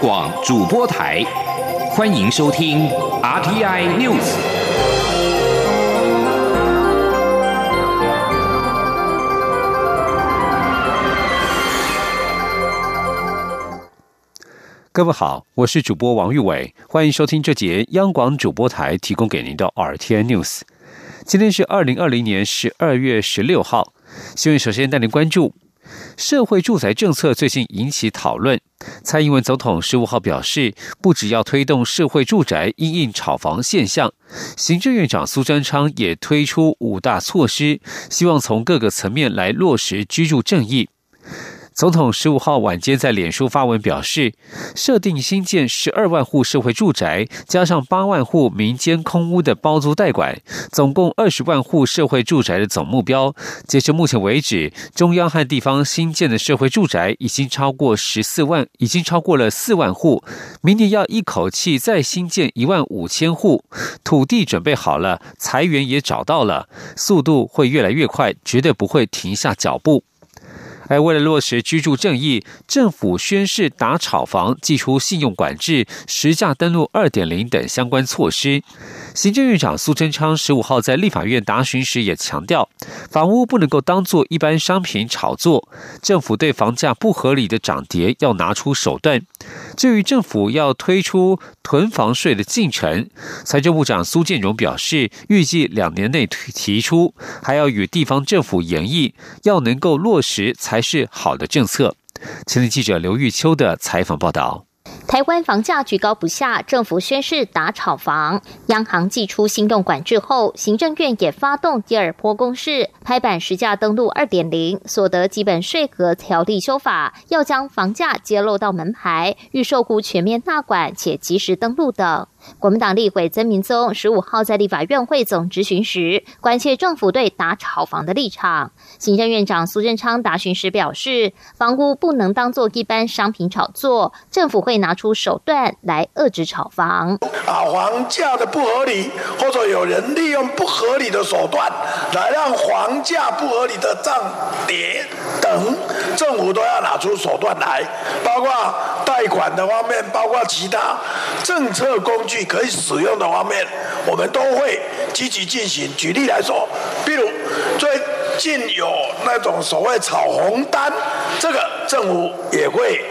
广主播台，欢迎收听 RTI News。各位好，我是主播王玉伟，欢迎收听这节央广主播台提供给您的 RTI News。今天是二零二零年十二月十六号，新闻首先带您关注。社会住宅政策最近引起讨论。蔡英文总统十五号表示，不只要推动社会住宅因应炒房现象，行政院长苏贞昌也推出五大措施，希望从各个层面来落实居住正义。总统十五号晚间在脸书发文表示，设定新建十二万户社会住宅，加上八万户民间空屋的包租代管，总共二十万户社会住宅的总目标。截至目前为止，中央和地方新建的社会住宅已经超过十四万，已经超过了四万户。明年要一口气再新建一万五千户，土地准备好了，财源也找到了，速度会越来越快，绝对不会停下脚步。而为了落实居住正义，政府宣示打炒房、祭出信用管制、实价登录二点零等相关措施。行政院长苏贞昌十五号在立法院答询时也强调，房屋不能够当做一般商品炒作，政府对房价不合理的涨跌要拿出手段。至于政府要推出囤房税的进程，财政部长苏建荣表示，预计两年内提出，还要与地方政府研议，要能够落实才是好的政策。前天记者刘玉秋的采访报道。台湾房价居高不下，政府宣示打炒房，央行寄出新动管制后，行政院也发动第二波攻势，拍板实价登录二点零所得基本税额条例修法，要将房价揭露到门牌，预售股全面纳管且及时登录等。国民党立委曾明宗十五号在立法院会总质询时，关切政府对打炒房的立场。行政院长苏贞昌答询时表示，房屋不能当做一般商品炒作，政府会拿出手段来遏制炒房。啊，房价的不合理，或者有人利用不合理的手段来让房价不合理的涨跌等，政府都要拿出手段来，包括贷款的方面，包括其他政策工具。可以使用的方面，我们都会积极进行。举例来说，比如最近有那种所谓炒红单，这个政府也会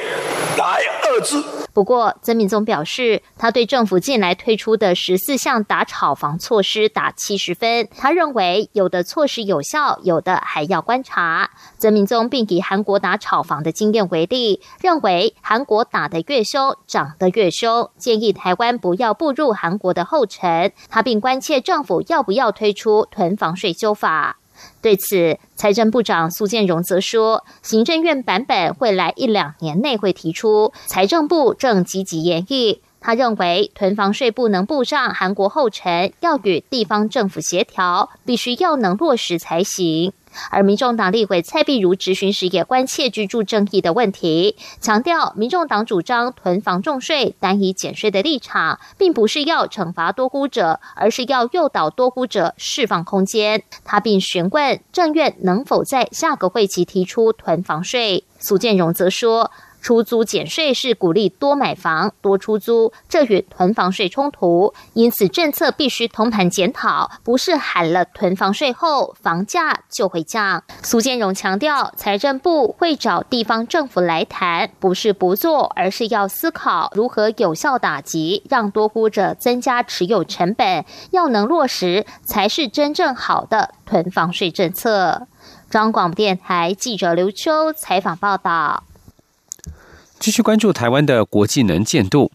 不过，曾敏宗表示，他对政府近来推出的十四项打炒房措施打七十分。他认为，有的措施有效，有的还要观察。曾敏宗并以韩国打炒房的经验为例，认为韩国打得越凶，涨得越凶，建议台湾不要步入韩国的后尘。他并关切政府要不要推出囤房税修法。对此，财政部长苏建荣则说，行政院版本会来一两年内会提出，财政部正积极研议。他认为，囤房税不能步上韩国后尘，要与地方政府协调，必须要能落实才行。而民众党立委蔡碧如质询时也关切居住正义的问题，强调民众党主张囤房重税、单以减税的立场，并不是要惩罚多估者，而是要诱导多估者释放空间。他并询问政院能否在下个会期提出囤房税。苏建荣则说。出租减税是鼓励多买房、多出租，这与囤房税冲突，因此政策必须通盘检讨，不是喊了囤房税后房价就会降。苏建荣强调，财政部会找地方政府来谈，不是不做，而是要思考如何有效打击，让多估者增加持有成本，要能落实才是真正好的囤房税政策。中广电台记者刘秋采访报道。继续关注台湾的国际能见度。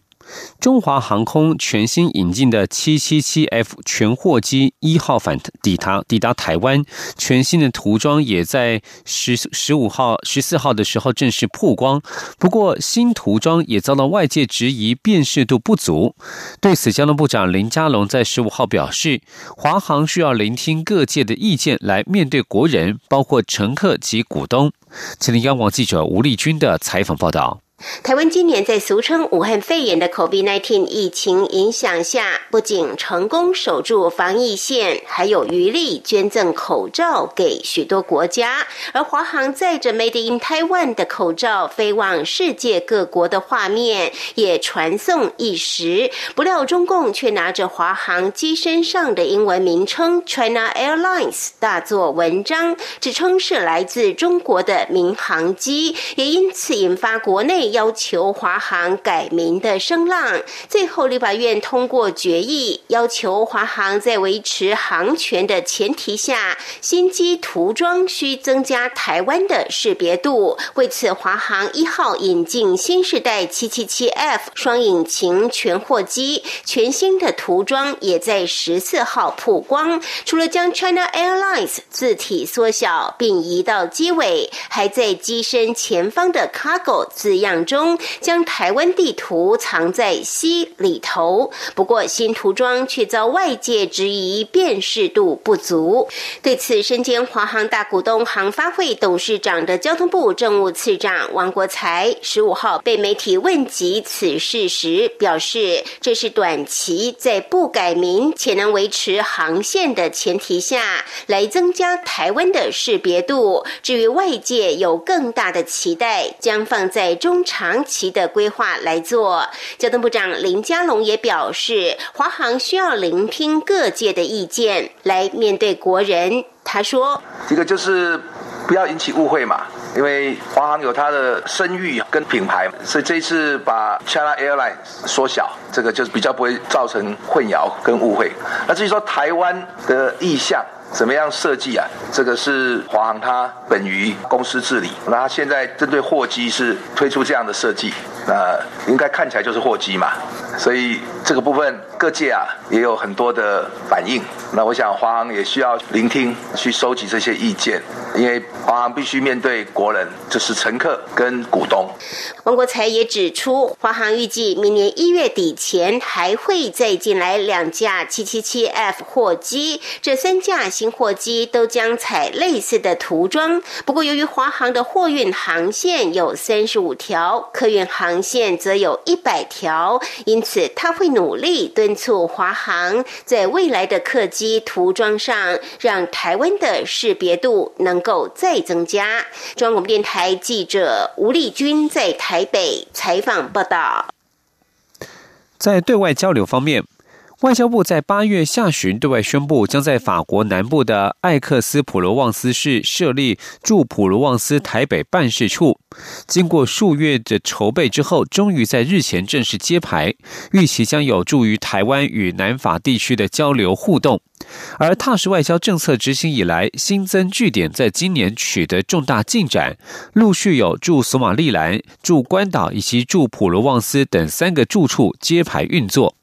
中华航空全新引进的七七七 F 全货机一号返抵达抵达台湾，全新的涂装也在十十五号、十四号的时候正式曝光。不过，新涂装也遭到外界质疑辨识度不足。对此，交通部长林佳龙在十五号表示，华航需要聆听各界的意见来面对国人，包括乘客及股东。请听央广记者吴丽君的采访报道。台湾今年在俗称武汉肺炎的 COVID-19 疫情影响下，不仅成功守住防疫线，还有余力捐赠口罩给许多国家。而华航载着 Made in Taiwan 的口罩飞往世界各国的画面也传送一时。不料中共却拿着华航机身上的英文名称 China Airlines 大做文章，指称是来自中国的民航机，也因此引发国内。要求华航改名的声浪，最后立法院通过决议，要求华航在维持航权的前提下，新机涂装需增加台湾的识别度。为此，华航一号引进新世代七七七 F 双引擎全货机，全新的涂装也在十四号曝光。除了将 China Airlines 字体缩小并移到机尾，还在机身前方的 Cargo 字样。中将台湾地图藏在西里头，不过新涂装却遭外界质疑辨识度不足。对此，身兼华航大股东航发会董事长的交通部政务次长王国才十五号被媒体问及此事时表示，这是短期在不改名且能维持航线的前提下来增加台湾的识别度。至于外界有更大的期待，将放在中。长期的规划来做，交通部长林佳龙也表示，华航需要聆听各界的意见来面对国人。他说：“一个就是不要引起误会嘛，因为华航有它的声誉跟品牌，所以这次把 China Airlines 缩小，这个就是比较不会造成混淆跟误会。那至于说台湾的意向。”怎么样设计啊？这个是华航它本于公司治理，那它现在针对货机是推出这样的设计，那应该看起来就是货机嘛，所以这个部分各界啊也有很多的反应。那我想华航也需要聆听，去收集这些意见，因为华航必须面对国人，就是乘客跟股东。王国才也指出，华航预计明年一月底前还会再进来两架 777F 货机，这三架新货机都将采类似的涂装。不过，由于华航的货运航线有三十五条，客运航线则有一百条，因因此他会努力敦促华航在未来的客机涂装上，让台湾的识别度能够再增加。中央广播电台记者吴丽君在。台北采访报道，在对外交流方面，外交部在八月下旬对外宣布，将在法国南部的艾克斯普罗旺斯市设立驻普罗旺斯台北办事处。经过数月的筹备之后，终于在日前正式揭牌，预期将有助于台湾与南法地区的交流互动。而踏实外交政策执行以来，新增据点在今年取得重大进展，陆续有驻索马利兰、驻关岛以及驻普罗旺斯等三个驻处揭牌运作。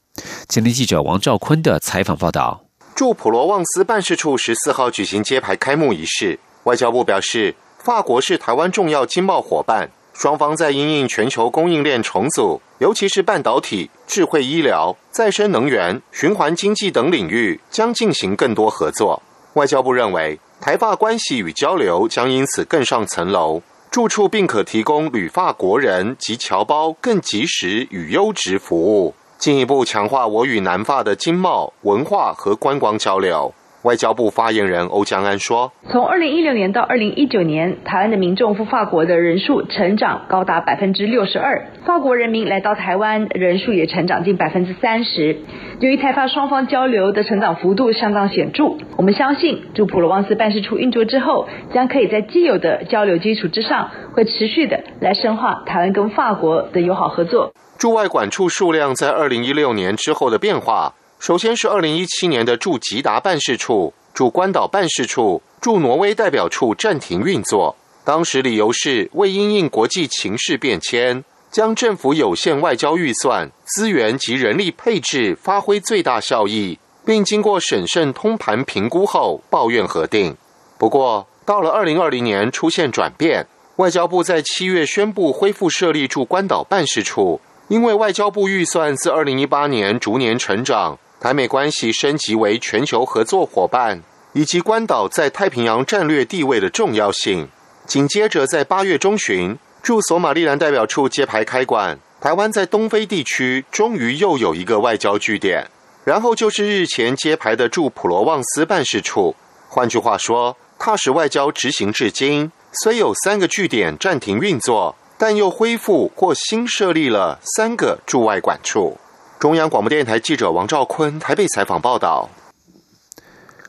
前天记者王兆坤的采访报道：驻普罗旺斯办事处十四号举行揭牌开幕仪式，外交部表示，法国是台湾重要经贸伙伴。双方在因应全球供应链重组，尤其是半导体、智慧医疗、再生能源、循环经济等领域，将进行更多合作。外交部认为，台法关系与交流将因此更上层楼，住处并可提供旅法国人及侨胞更及时与优质服务，进一步强化我与南法的经贸、文化和观光交流。外交部发言人欧江安说：“从二零一六年到二零一九年，台湾的民众赴法国的人数成长高达百分之六十二，法国人民来到台湾人数也成长近百分之三十。由于台法双方交流的成长幅度相当显著，我们相信驻普罗旺斯办事处运作之后，将可以在既有的交流基础之上，会持续的来深化台湾跟法国的友好合作。驻外管处数量在二零一六年之后的变化。”首先是二零一七年的驻吉达办事处、驻关岛办事处、驻挪威代表处暂停运作，当时理由是为因应国际情势变迁，将政府有限外交预算、资源及人力配置发挥最大效益，并经过审慎通盘评估后抱怨核定。不过，到了二零二零年出现转变，外交部在七月宣布恢复设立驻关岛办事处，因为外交部预算自二零一八年逐年成长。台美关系升级为全球合作伙伴，以及关岛在太平洋战略地位的重要性。紧接着，在八月中旬，驻索马利兰代表处揭牌开馆，台湾在东非地区终于又有一个外交据点。然后就是日前揭牌的驻普罗旺斯办事处。换句话说，踏实外交执行至今，虽有三个据点暂停运作，但又恢复或新设立了三个驻外馆处。中央广播电台记者王兆坤台北采访报道。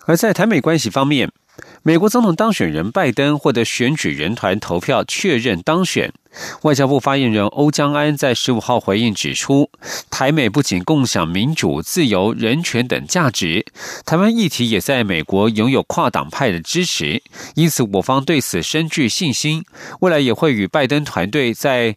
而在台美关系方面。美国总统当选人拜登获得选举人团投票确认当选。外交部发言人欧江安在十五号回应指出，台美不仅共享民主、自由、人权等价值，台湾议题也在美国拥有跨党派的支持，因此我方对此深具信心，未来也会与拜登团队在。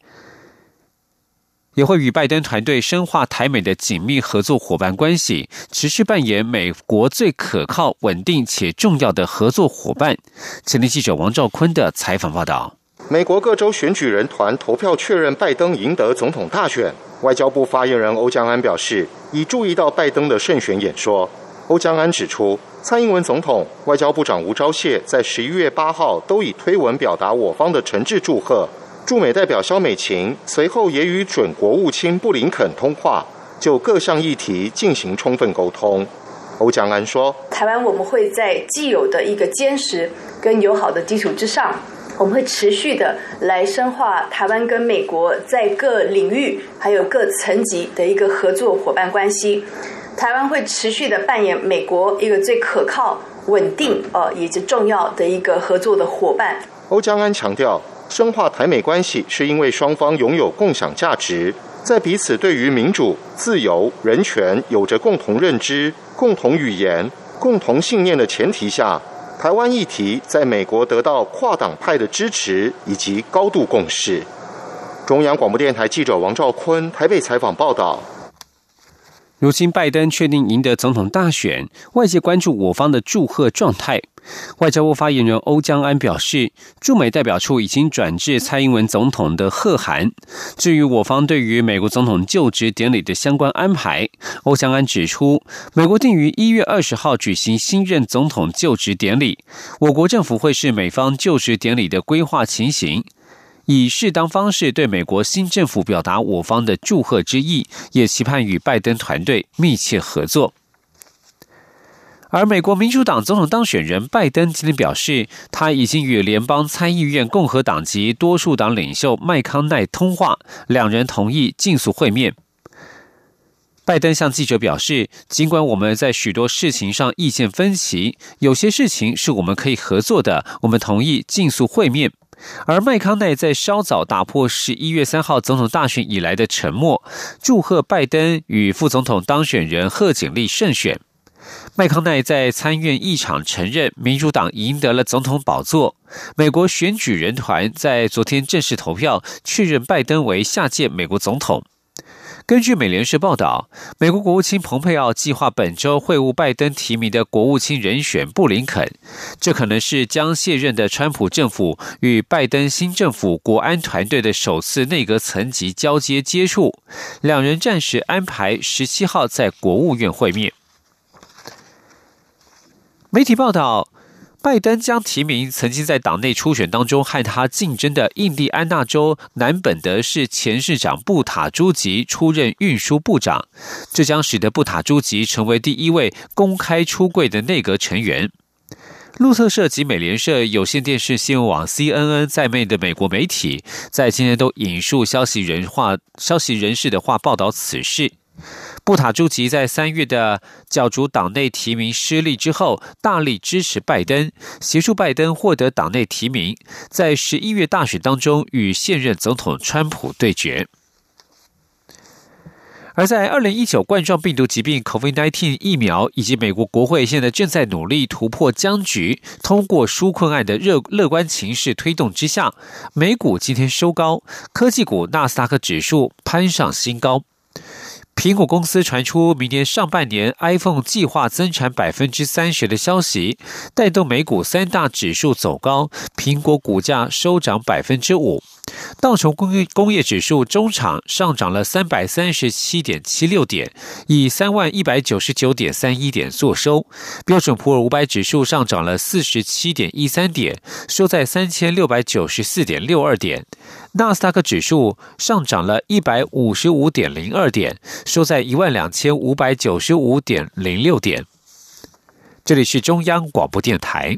也会与拜登团队深化台美的紧密合作伙伴关系，持续扮演美国最可靠、稳定且重要的合作伙伴。前天记者王兆坤的采访报道：美国各州选举人团投票确认拜登赢得总统大选。外交部发言人欧江安表示，已注意到拜登的胜选演说。欧江安指出，蔡英文总统、外交部长吴钊燮在十一月八号都以推文表达我方的诚挚祝贺。驻美代表肖美琴随后也与准国务卿布林肯通话，就各项议题进行充分沟通。欧江安说：“台湾我们会在既有的一个坚实跟友好的基础之上，我们会持续的来深化台湾跟美国在各领域还有各层级的一个合作伙伴关系。台湾会持续的扮演美国一个最可靠、稳定呃以及重要的一个合作的伙伴。”欧江安强调。深化台美关系，是因为双方拥有共享价值，在彼此对于民主、自由、人权有着共同认知、共同语言、共同信念的前提下，台湾议题在美国得到跨党派的支持以及高度共识。中央广播电台记者王兆坤台北采访报道。如今拜登确定赢得总统大选，外界关注我方的祝贺状态。外交部发言人欧江安表示，驻美代表处已经转至蔡英文总统的贺函。至于我方对于美国总统就职典礼的相关安排，欧江安指出，美国定于一月二十号举行新任总统就职典礼，我国政府会是美方就职典礼的规划情形。以适当方式对美国新政府表达我方的祝贺之意，也期盼与拜登团队密切合作。而美国民主党总统当选人拜登今天表示，他已经与联邦参议院共和党籍多数党领袖麦康奈通话，两人同意尽速会面。拜登向记者表示，尽管我们在许多事情上意见分歧，有些事情是我们可以合作的，我们同意尽速会面。而麦康奈在稍早打破十一月三号总统大选以来的沉默，祝贺拜登与副总统当选人贺锦丽胜选。麦康奈在参院议场承认，民主党赢得了总统宝座。美国选举人团在昨天正式投票，确认拜登为下届美国总统。根据美联社报道，美国国务卿蓬佩奥计划本周会晤拜登提名的国务卿人选布林肯，这可能是将卸任的川普政府与拜登新政府国安团队的首次内阁层级交接接触。两人暂时安排十七号在国务院会面。媒体报道。拜登将提名曾经在党内初选当中和他竞争的印第安纳州南本德市前市长布塔朱吉出任运输部长，这将使得布塔朱吉成为第一位公开出柜的内阁成员。路透社及美联社、有线电视新闻网 CNN 在内的美国媒体在今天都引述消息人话、消息人士的话报道此事。布塔朱吉在三月的角逐党内提名失利之后，大力支持拜登，协助拜登获得党内提名，在十一月大选当中与现任总统川普对决。而在二零一九冠状病毒疾病 （COVID-19） 疫苗以及美国国会现在正在努力突破僵局、通过纾困案的热乐观情势推动之下，美股今天收高，科技股纳斯达克指数攀上新高。苹果公司传出明年上半年 iPhone 计划增产百分之三十的消息，带动美股三大指数走高，苹果股价收涨百分之五。道琼工业工业指数中场上涨了三百三十七点七六点，以三万一百九十九点三一点作收。标准普尔五百指数上涨了四十七点一三点，收在三千六百九十四点六二点。纳斯达克指数上涨了一百五十五点零二点，收在一万两千五百九十五点零六点。这里是中央广播电台。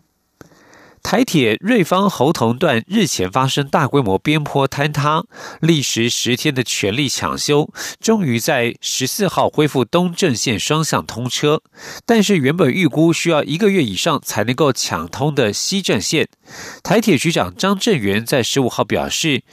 台铁瑞芳侯同段日前发生大规模边坡坍塌，历时十天的全力抢修，终于在十四号恢复东正线双向通车。但是原本预估需要一个月以上才能够抢通的西正线，台铁局长张振元在十五号表示。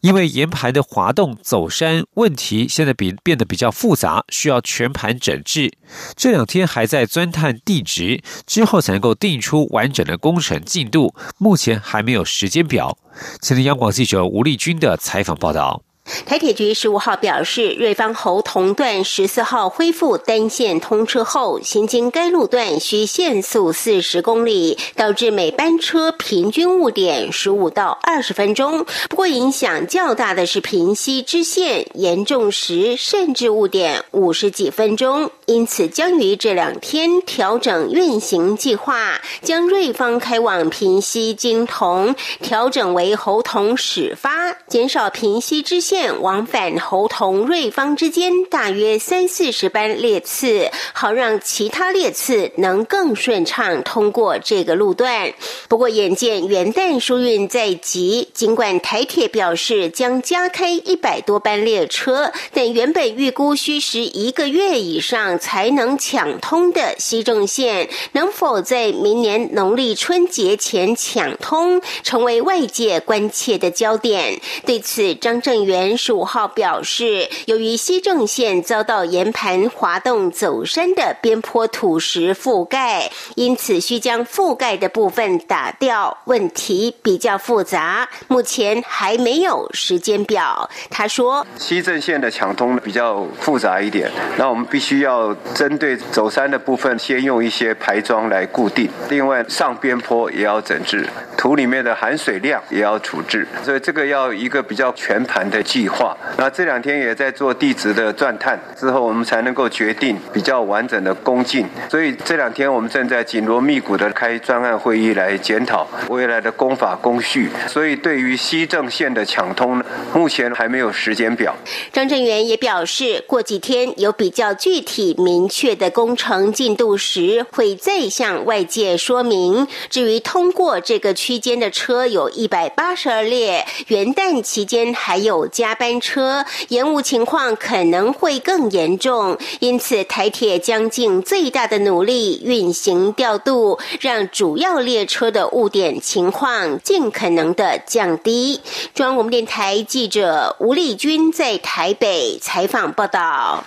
因为岩盘的滑动走山问题，现在比变得比较复杂，需要全盘整治。这两天还在钻探地质，之后才能够定出完整的工程进度。目前还没有时间表。前天央广记者吴立军的采访报道。台铁局十五号表示，瑞芳侯同段十四号恢复单线通车后，行经该路段需限速四十公里，导致每班车平均误点十五到二十分钟。不过，影响较大的是平西支线，严重时甚至误点五十几分钟。因此，将于这两天调整运行计划，将瑞芳开往平西金同调整为侯同始发，减少平西支线。往返侯同瑞芳之间大约三四十班列次，好让其他列次能更顺畅通过这个路段。不过，眼见元旦疏运在即，尽管台铁表示将加开一百多班列车，但原本预估需时一个月以上才能抢通的西正线，能否在明年农历春节前抢通，成为外界关切的焦点。对此，张正元。十五号表示，由于西正线遭到岩盘滑动走山的边坡土石覆盖，因此需将覆盖的部分打掉。问题比较复杂，目前还没有时间表。他说，西正线的抢通比较复杂一点，那我们必须要针对走山的部分，先用一些排桩来固定。另外，上边坡也要整治，土里面的含水量也要处置，所以这个要一个比较全盘的。计划，那这两天也在做地质的钻探，之后我们才能够决定比较完整的工进。所以这两天我们正在紧锣密鼓的开专案会议来检讨未来的工法工序。所以对于西正线的抢通，目前还没有时间表。张振元也表示，过几天有比较具体明确的工程进度时，会再向外界说明。至于通过这个区间的车有一百八十二列，元旦期间还有加。加班车延误情况可能会更严重，因此台铁将尽最大的努力运行调度，让主要列车的误点情况尽可能的降低。中央广播电台记者吴丽君在台北采访报道。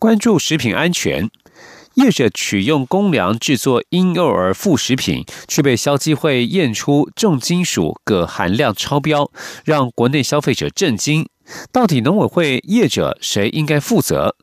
关注食品安全。业者取用公粮制作婴幼儿副食品，却被消基会验出重金属镉含量超标，让国内消费者震惊。到底农委会业者谁应该负责？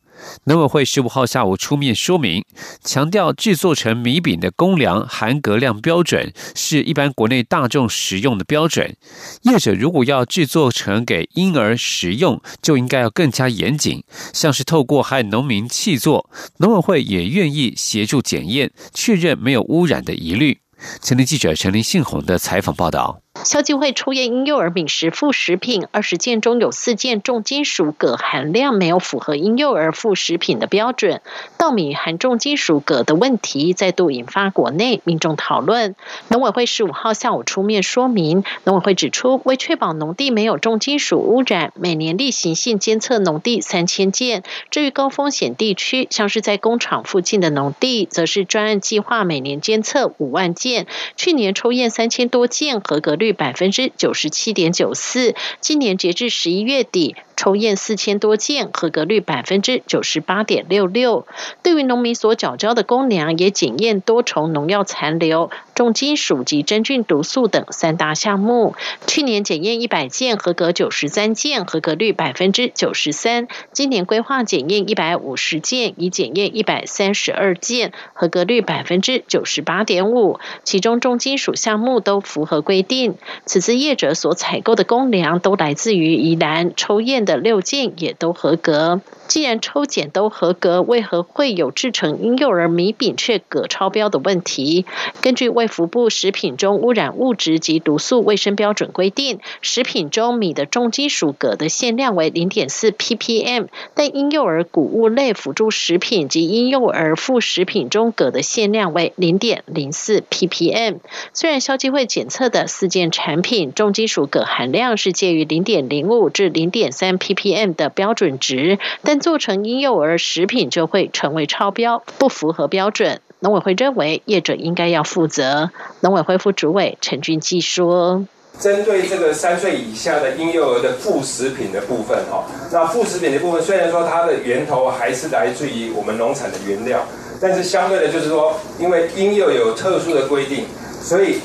农委会十五号下午出面说明，强调制作成米饼的公粮含镉量标准是一般国内大众食用的标准。业者如果要制作成给婴儿食用，就应该要更加严谨，像是透过和农民契作，农委会也愿意协助检验，确认没有污染的疑虑。前天记者陈林信宏的采访报道。消基会出验婴幼儿饮食副食品二十件中有四件重金属铬含量没有符合婴幼儿副食品的标准，稻米含重金属铬的问题再度引发国内民众讨论。农委会十五号下午出面说明，农委会指出，为确保农地没有重金属污染，每年例行性监测农地三千件。至于高风险地区，像是在工厂附近的农地，则是专案计划每年监测五万件。去年抽验三千多件，合格率。百分之九十七点九四，今年截至十一月底。抽验四千多件，合格率百分之九十八点六六。对于农民所缴交的公粮，也检验多重农药残留、重金属及真菌毒素等三大项目。去年检验一百件，合格九十三件，合格率百分之九十三。今年规划检验一百五十件，已检验一百三十二件，合格率百分之九十八点五。其中重金属项目都符合规定。此次业者所采购的公粮都来自于宜兰，抽验的六件也都合格。既然抽检都合格，为何会有制成婴幼儿米饼却铬超标的问题？根据卫福部食品中污染物质及毒素卫生标准规定，食品中米的重金属铬的限量为零点四 ppm，但婴幼儿谷物类辅助食品及婴幼儿副食品中铬的限量为零点零四 ppm。虽然消基会检测的四件产品重金属铬含量是介于零点零五至零点三 ppm 的标准值，但做成婴幼儿食品就会成为超标，不符合标准。农委会认为业者应该要负责。农委会副主委陈俊基说：“针对这个三岁以下的婴幼儿的副食品的部分，哈，那副食品的部分虽然说它的源头还是来自于我们农产的原料，但是相对的，就是说，因为婴幼有特殊的规定，所以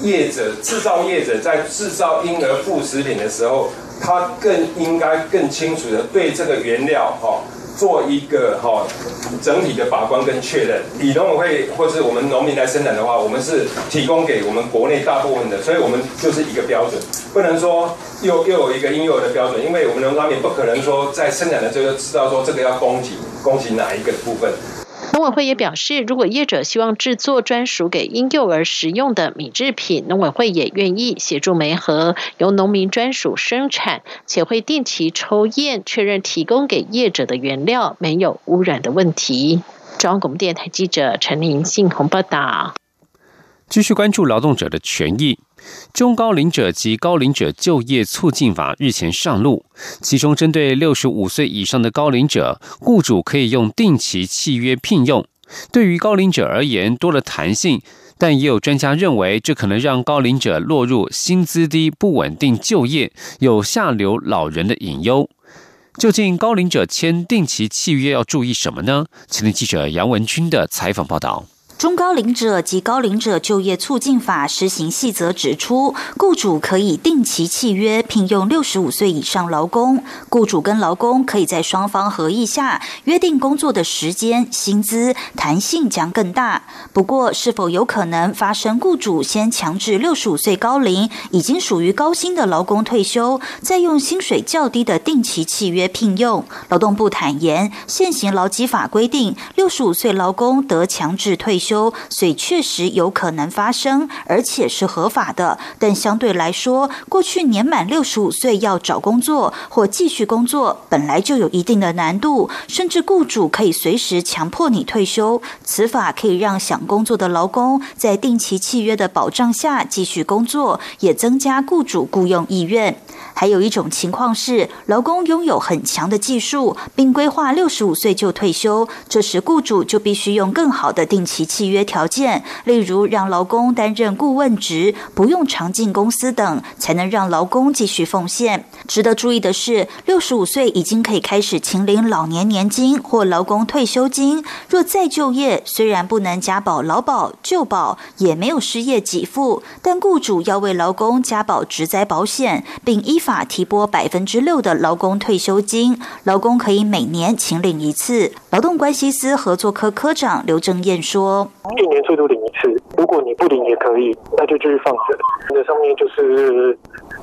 业者制造业者在制造婴儿副食品的时候。”他更应该更清楚的对这个原料哈做一个哈整体的把关跟确认。以农委会或是我们农民来生产的话，我们是提供给我们国内大部分的，所以我们就是一个标准，不能说又又有一个婴幼儿的标准，因为我们农产品不可能说在生产的时候就知道说这个要供给供给哪一个部分。农委会也表示，如果业者希望制作专属给婴幼儿食用的米制品，农委会也愿意协助媒合，由农民专属生产，且会定期抽验确认提供给业者的原料没有污染的问题。中央广播电台记者陈林信鸿报道。继续关注劳动者的权益。中高龄者及高龄者就业促进法日前上路，其中针对六十五岁以上的高龄者，雇主可以用定期契约聘用。对于高龄者而言，多了弹性，但也有专家认为，这可能让高龄者落入薪资低、不稳定就业、有下流老人的隐忧。究竟高龄者签定期契约要注意什么呢？请听记者杨文军的采访报道。中高龄者及高龄者就业促进法施行细则指出，雇主可以定期契约聘用六十五岁以上劳工，雇主跟劳工可以在双方合意下约定工作的时间、薪资，弹性将更大。不过，是否有可能发生雇主先强制六十五岁高龄已经属于高薪的劳工退休，再用薪水较低的定期契约聘用？劳动部坦言，现行劳基法规定，六十五岁劳工得强制退休。休，所以确实有可能发生，而且是合法的。但相对来说，过去年满六十五岁要找工作或继续工作，本来就有一定的难度，甚至雇主可以随时强迫你退休。此法可以让想工作的劳工在定期契约的保障下继续工作，也增加雇主雇佣意愿。还有一种情况是，劳工拥有很强的技术，并规划六十五岁就退休，这时雇主就必须用更好的定期契约条件，例如让劳工担任顾问职，不用常进公司等，才能让劳工继续奉献。值得注意的是，六十五岁已经可以开始请领老年年金或劳工退休金。若再就业，虽然不能加保劳保、旧保，也没有失业给付，但雇主要为劳工加保职灾保险，并依。法提拨百分之六的劳工退休金，劳工可以每年请领一次。劳动关系司合作科科长刘正燕说：“一年最多领一次，如果你不领也可以，那就继续放着。那上面就是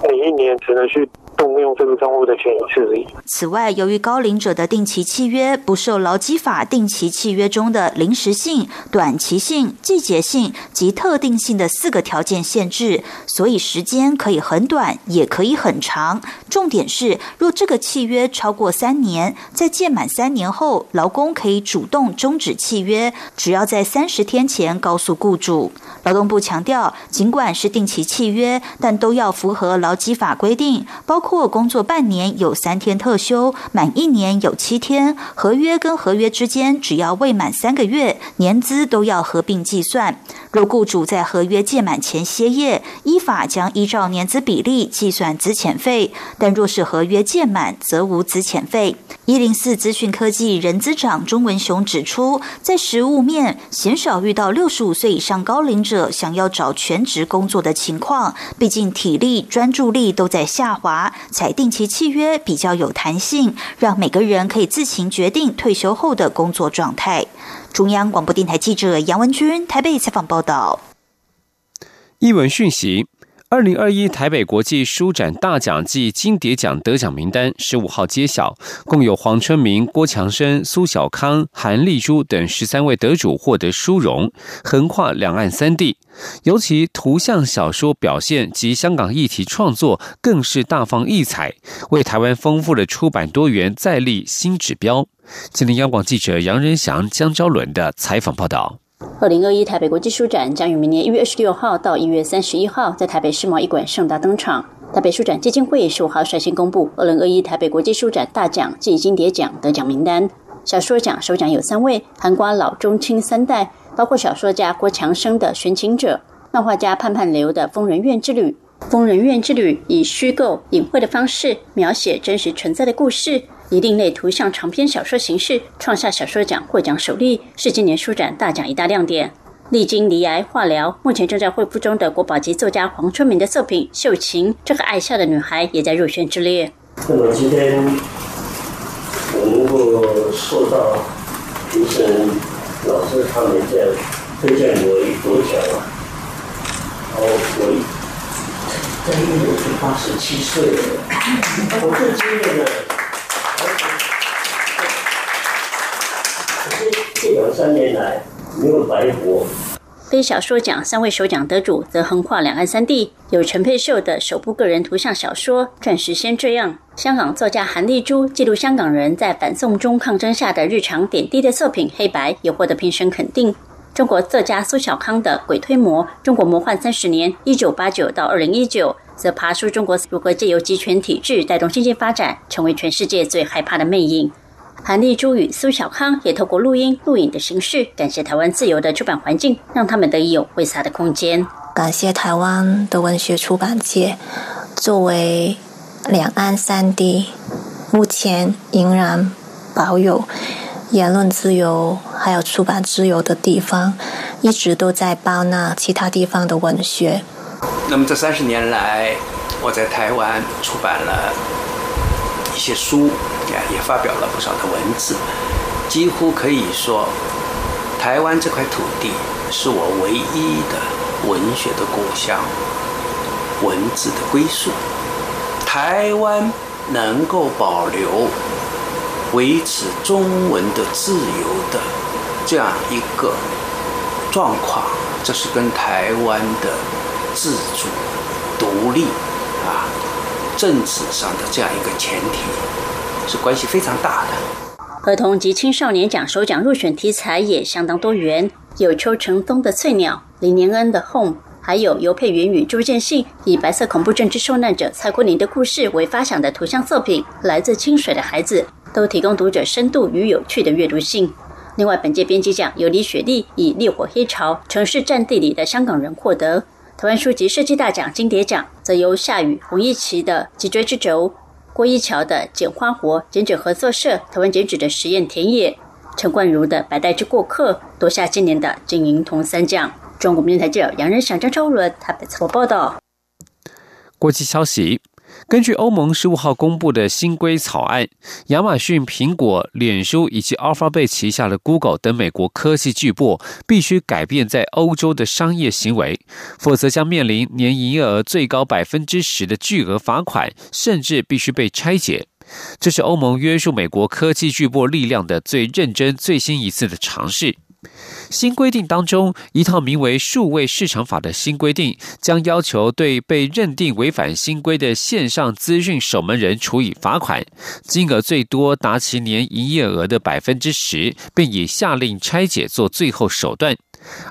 每一年只能去。”动用这个账户的钱一次而已。此外，由于高龄者的定期契约不受劳基法定期契约中的临时性、短期性、季节性及特定性的四个条件限制，所以时间可以很短，也可以很长。重点是，若这个契约超过三年，在届满三年后，劳工可以主动终止契约，只要在三十天前告诉雇主。劳动部强调，尽管是定期契约，但都要符合劳基法规定，包括工作半年有三天特休，满一年有七天。合约跟合约之间只要未满三个月，年资都要合并计算。若雇主在合约届满前歇业，依法将依照年资比例计算资遣费；但若是合约届满，则无资遣费。一零四资讯科技人资长钟文雄指出，在实务面鲜少遇到六十五岁以上高龄者想要找全职工作的情况，毕竟体力、专注力都在下滑，采定期契约比较有弹性，让每个人可以自行决定退休后的工作状态。中央广播电台记者杨文君台北采访报道。译文讯息。二零二一台北国际书展大奖暨金蝶奖得奖名单十五号揭晓，共有黄春明、郭强生、苏小康、韩丽珠等十三位得主获得殊荣，横跨两岸三地。尤其图像小说表现及香港议题创作更是大放异彩，为台湾丰富的出版多元再立新指标。今天央广记者杨仁祥、江昭伦的采访报道。二零二一台北国际书展将于明年一月二十六号到一月三十一号在台北世贸一馆盛大登场。台北书展基金会十五号率先公布二零二一台北国际书展大奖暨金蝶奖得奖名单。小说奖首奖有三位，涵瓜老中青三代，包括小说家郭强生的《寻情者》，漫画家盼盼流的《疯人院之旅》。《疯人院之旅》以虚构隐晦的方式描写真实存在的故事。以另类图像长篇小说形式创下小说奖获奖首例，是今年书展大奖一大亮点。历经离癌化疗，目前正在恢复中的国宝级作家黄春明的作品《秀琴》，这个爱笑的女孩也在入选之列。那么今天我能够受到评审老师他们这样推荐我夺奖啊，然后我在一年八十七岁了，我最惊艳的。两三年来没有白活。非小说奖三位首奖得主则横跨两岸三地，有陈佩秀的首部个人图像小说《钻石先这样》，香港作家韩丽珠记录香港人在反送中抗争下的日常点滴的作品《黑白》也获得评审肯定。中国作家苏小康的《鬼推磨：中国魔幻三十年（一九八九到二零一九）》则爬出中国如何借由集权体制带动经济发展，成为全世界最害怕的魅影。韩丽珠与苏小康也透过录音录影的形式，感谢台湾自由的出版环境，让他们得以有挥洒的空间。感谢台湾的文学出版界，作为两岸三地目前仍然保有言论自由还有出版自由的地方，一直都在包纳其他地方的文学。那么这三十年来，我在台湾出版了一些书。也发表了不少的文字，几乎可以说，台湾这块土地是我唯一的文学的故乡，文字的归宿。台湾能够保留、维持中文的自由的这样一个状况，这是跟台湾的自主、独立啊，政治上的这样一个前提。是关系非常大的。儿童及青少年奖首奖入选题材也相当多元，有邱成东的《翠鸟》，林年恩的《Home》，还有尤佩云与朱建信以白色恐怖政治受难者蔡国林的故事为发想的图像作品《来自清水的孩子》，都提供读者深度与有趣的阅读性。另外，本届编辑奖由李雪莉以《烈火黑潮：城市战地里的香港人》获得。台湾书籍设计大奖金蝶奖则由夏雨、洪一奇的《脊椎之轴》。郭一桥的《剪花活》，剪纸合作社台湾剪纸的实验田野，陈冠如的《白带之过客》夺下今年的金银铜三奖。中国电台记者杨仁祥、张超伦台北采报道。国际消息。根据欧盟十五号公布的新规草案，亚马逊、苹果、脸书以及 Alphabet 旗下的 Google 等美国科技巨擘必须改变在欧洲的商业行为，否则将面临年营业额最高百分之十的巨额罚款，甚至必须被拆解。这是欧盟约束美国科技巨擘力量的最认真、最新一次的尝试。新规定当中，一套名为《数位市场法》的新规定，将要求对被认定违反新规的线上资讯守门人处以罚款，金额最多达其年营业额的百分之十，并以下令拆解做最后手段。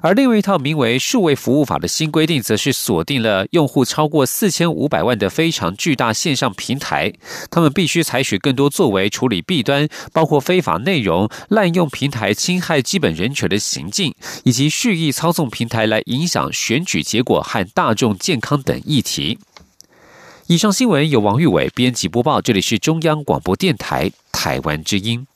而另外一套名为《数位服务法》的新规定，则是锁定了用户超过四千五百万的非常巨大线上平台，他们必须采取更多作为处理弊端，包括非法内容、滥用平台、侵害基本人权的行径，以及蓄意操纵平台来影响选举结果和大众健康等议题。以上新闻由王玉伟编辑播报，这里是中央广播电台台湾之音。